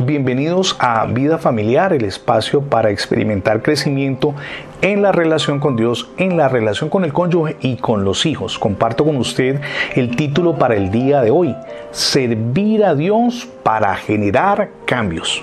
Bienvenidos a Vida Familiar, el espacio para experimentar crecimiento en la relación con Dios, en la relación con el cónyuge y con los hijos. Comparto con usted el título para el día de hoy, Servir a Dios para generar cambios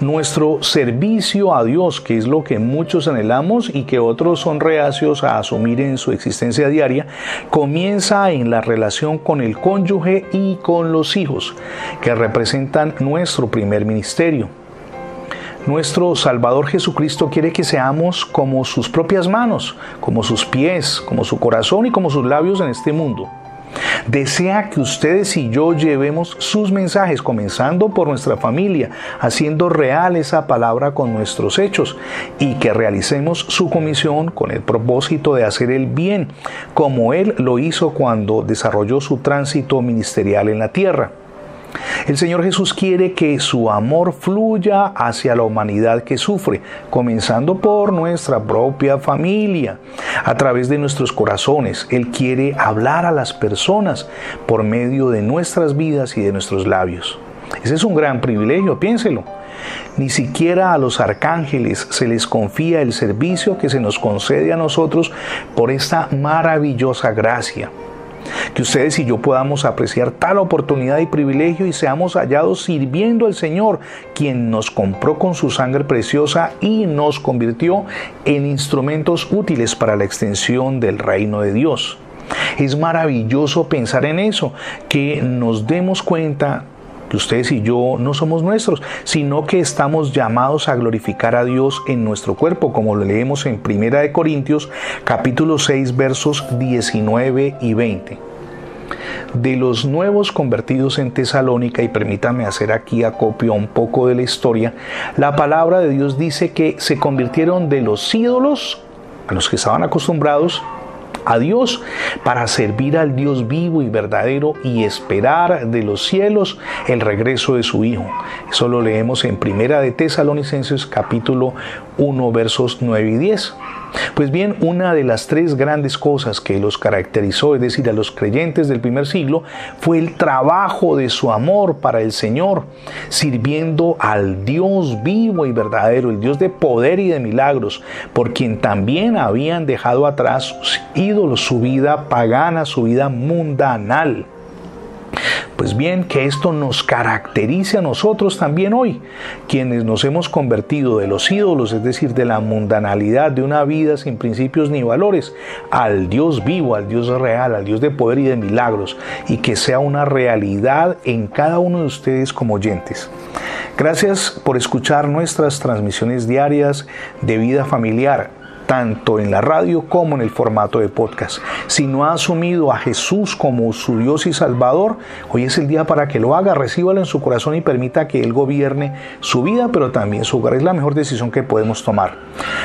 nuestro servicio a Dios, que es lo que muchos anhelamos y que otros son reacios a asumir en su existencia diaria, comienza en la relación con el cónyuge y con los hijos, que representan nuestro primer ministerio. Nuestro Salvador Jesucristo quiere que seamos como sus propias manos, como sus pies, como su corazón y como sus labios en este mundo. Desea que ustedes y yo llevemos sus mensajes, comenzando por nuestra familia, haciendo real esa palabra con nuestros hechos y que realicemos su comisión con el propósito de hacer el bien, como Él lo hizo cuando desarrolló su tránsito ministerial en la tierra. El Señor Jesús quiere que su amor fluya hacia la humanidad que sufre, comenzando por nuestra propia familia, a través de nuestros corazones. Él quiere hablar a las personas por medio de nuestras vidas y de nuestros labios. Ese es un gran privilegio, piénselo. Ni siquiera a los arcángeles se les confía el servicio que se nos concede a nosotros por esta maravillosa gracia que ustedes y yo podamos apreciar tal oportunidad y privilegio y seamos hallados sirviendo al Señor, quien nos compró con su sangre preciosa y nos convirtió en instrumentos útiles para la extensión del reino de Dios. Es maravilloso pensar en eso, que nos demos cuenta ustedes y yo no somos nuestros, sino que estamos llamados a glorificar a Dios en nuestro cuerpo, como lo leemos en Primera de Corintios capítulo 6 versos 19 y 20 de los nuevos convertidos en Tesalónica, y permítame hacer aquí acopio un poco de la historia, la palabra de Dios dice que se convirtieron de los ídolos a los que estaban acostumbrados a Dios para servir al Dios vivo y verdadero y esperar de los cielos el regreso de su Hijo. Eso lo leemos en Primera de Tesalonicenses capítulo 1 versos 9 y 10. Pues bien, una de las tres grandes cosas que los caracterizó, es decir, a los creyentes del primer siglo, fue el trabajo de su amor para el Señor, sirviendo al Dios vivo y verdadero, el Dios de poder y de milagros, por quien también habían dejado atrás sus ídolos, su vida pagana, su vida mundanal. Pues bien, que esto nos caracterice a nosotros también hoy, quienes nos hemos convertido de los ídolos, es decir, de la mundanalidad de una vida sin principios ni valores, al Dios vivo, al Dios real, al Dios de poder y de milagros, y que sea una realidad en cada uno de ustedes como oyentes. Gracias por escuchar nuestras transmisiones diarias de vida familiar tanto en la radio como en el formato de podcast. Si no ha asumido a Jesús como su Dios y Salvador, hoy es el día para que lo haga, recíbalo en su corazón y permita que Él gobierne su vida, pero también su hogar. Es la mejor decisión que podemos tomar.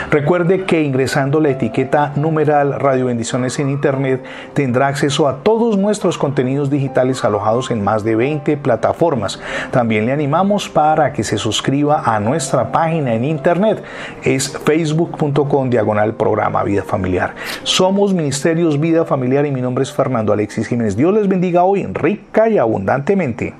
Recuerde que ingresando la etiqueta numeral Radio Bendiciones en Internet tendrá acceso a todos nuestros contenidos digitales alojados en más de 20 plataformas. También le animamos para que se suscriba a nuestra página en Internet. Es facebook.com diagonal el programa Vida Familiar. Somos Ministerios Vida Familiar y mi nombre es Fernando Alexis Jiménez. Dios les bendiga hoy rica y abundantemente.